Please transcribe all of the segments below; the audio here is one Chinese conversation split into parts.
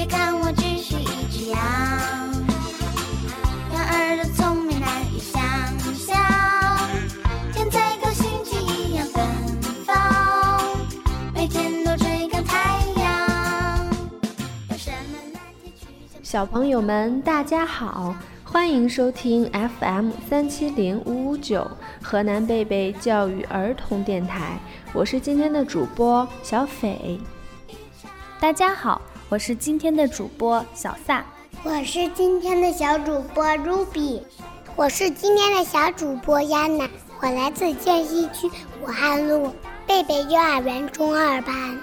别看我只是一只羊羊儿的聪明难以想象天再高心情一样奔放每天都追赶太阳小朋友们大家好欢迎收听 fm 三七零五五九河南贝贝教育儿童电台我是今天的主播小斐。大家好我是今天的主播小萨。我是今天的小主播 Ruby。我是今天的小主播亚娜。我来自建西区武汉路贝贝幼儿园中二班。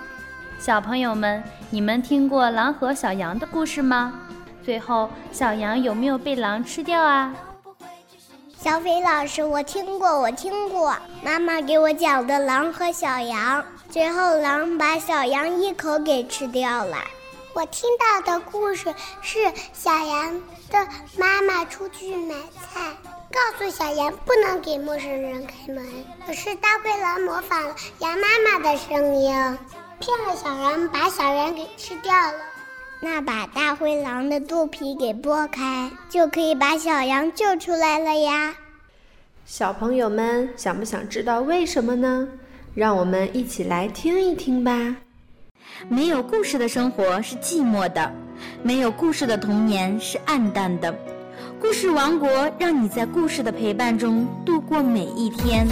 小朋友们，你们听过狼和小羊的故事吗？最后，小羊有没有被狼吃掉啊？小斐老师，我听过，我听过，妈妈给我讲的狼和小羊，最后狼把小羊一口给吃掉了。我听到的故事是小羊的妈妈出去买菜，告诉小羊不能给陌生人开门。可是大灰狼模仿了羊妈妈的声音，骗了小羊，把小羊给吃掉了。那把大灰狼的肚皮给剥开，就可以把小羊救出来了呀。小朋友们想不想知道为什么呢？让我们一起来听一听吧。没有故事的生活是寂寞的，没有故事的童年是暗淡的。故事王国让你在故事的陪伴中度过每一天。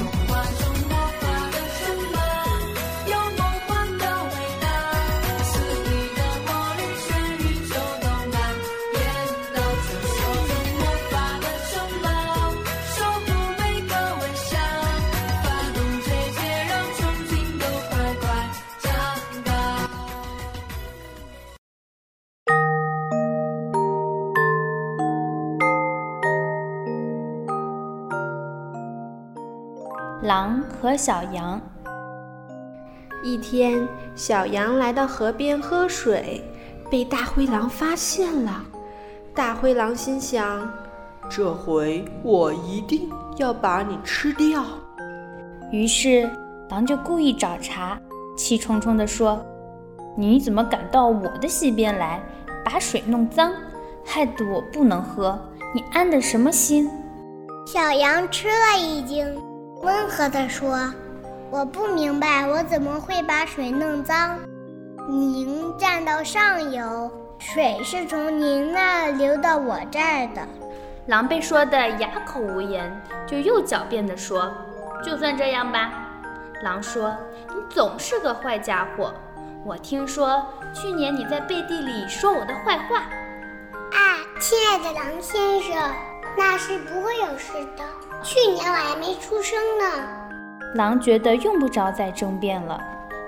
狼和小羊。一天，小羊来到河边喝水，被大灰狼发现了。大灰狼心想：“这回我一定要把你吃掉。”于是，狼就故意找茬，气冲冲地说：“你怎么敢到我的溪边来，把水弄脏，害得我不能喝？你安的什么心？”小羊吃了一惊。温和地说：“我不明白，我怎么会把水弄脏？您站到上游，水是从您那流到我这儿的。”狼被说得哑口无言，就又狡辩地说：“就算这样吧。”狼说：“你总是个坏家伙。我听说去年你在背地里说我的坏话。”啊，亲爱的狼先生，那是不会有事的。去年我还没出生呢。狼觉得用不着再争辩了，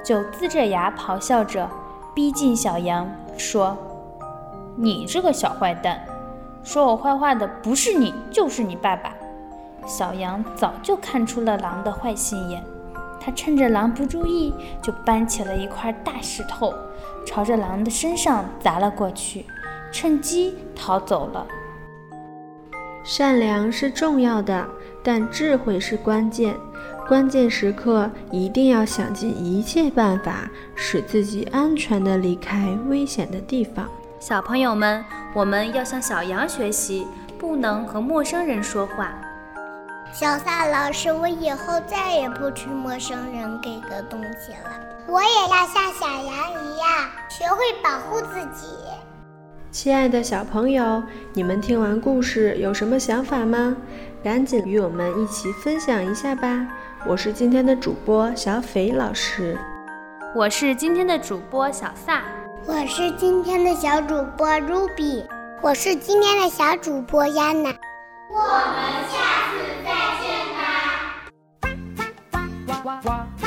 就龇着牙咆哮着，逼近小羊，说：“你这个小坏蛋，说我坏话的不是你，就是你爸爸。”小羊早就看出了狼的坏心眼，他趁着狼不注意，就搬起了一块大石头，朝着狼的身上砸了过去，趁机逃走了。善良是重要的。但智慧是关键，关键时刻一定要想尽一切办法，使自己安全地离开危险的地方。小朋友们，我们要向小羊学习，不能和陌生人说话。小萨老师，我以后再也不吃陌生人给的东西了。我也要像小羊一样，学会保护自己。亲爱的小朋友，你们听完故事有什么想法吗？赶紧与我们一起分享一下吧！我是今天的主播小斐老师，我是今天的主播小萨，我是今天的小主播 Ruby，我是今天的小主播亚娜。我们下次再见吧。Who's